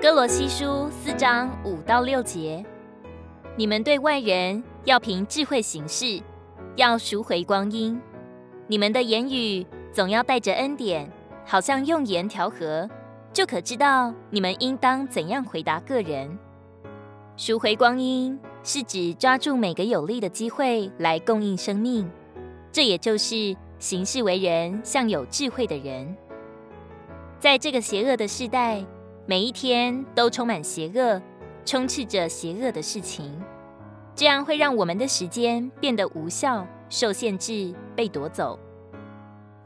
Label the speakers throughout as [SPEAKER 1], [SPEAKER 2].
[SPEAKER 1] 哥罗西书四章五到六节，你们对外人要凭智慧行事，要赎回光阴。你们的言语总要带着恩典，好像用盐调和，就可知道你们应当怎样回答个人。赎回光阴是指抓住每个有利的机会来供应生命，这也就是行事为人像有智慧的人。在这个邪恶的时代，每一天都充满邪恶，充斥着邪恶的事情，这样会让我们的时间变得无效、受限制、被夺走。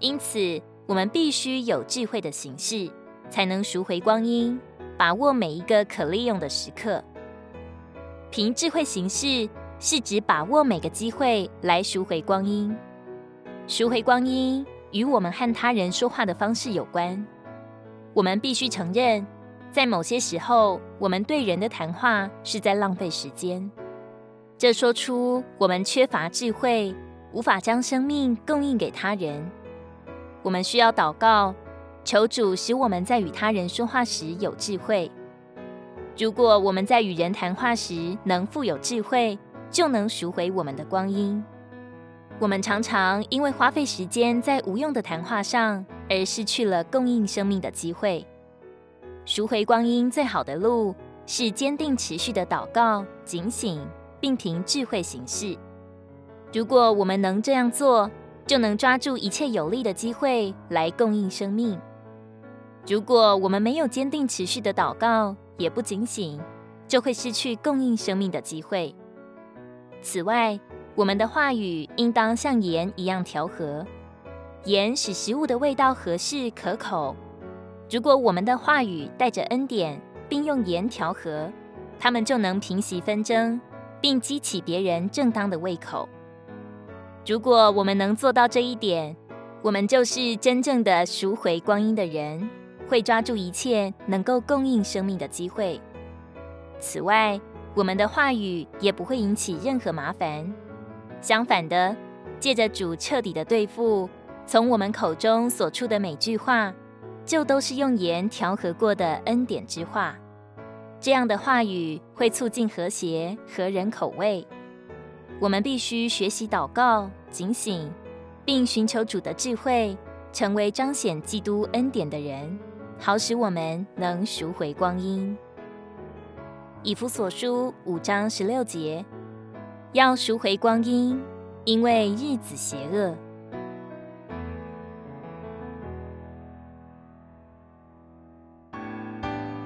[SPEAKER 1] 因此，我们必须有智慧的形式，才能赎回光阴，把握每一个可利用的时刻。凭智慧行事，是指把握每个机会来赎回光阴。赎回光阴与我们和他人说话的方式有关。我们必须承认。在某些时候，我们对人的谈话是在浪费时间，这说出我们缺乏智慧，无法将生命供应给他人。我们需要祷告，求主使我们在与他人说话时有智慧。如果我们在与人谈话时能富有智慧，就能赎回我们的光阴。我们常常因为花费时间在无用的谈话上，而失去了供应生命的机会。赎回光阴最好的路是坚定持续的祷告、警醒，并凭智慧行事。如果我们能这样做，就能抓住一切有利的机会来供应生命。如果我们没有坚定持续的祷告，也不警醒，就会失去供应生命的机会。此外，我们的话语应当像盐一样调和，盐使食物的味道合适可口。如果我们的话语带着恩典，并用盐调和，他们就能平息纷争，并激起别人正当的胃口。如果我们能做到这一点，我们就是真正的赎回光阴的人，会抓住一切能够供应生命的机会。此外，我们的话语也不会引起任何麻烦。相反的，借着主彻底的对付，从我们口中所出的每句话，就都是用盐调和过的恩典之话，这样的话语会促进和谐，和人口味。我们必须学习祷告、警醒，并寻求主的智慧，成为彰显基督恩典的人，好使我们能赎回光阴。以弗所书五章十六节，要赎回光阴，因为日子邪恶。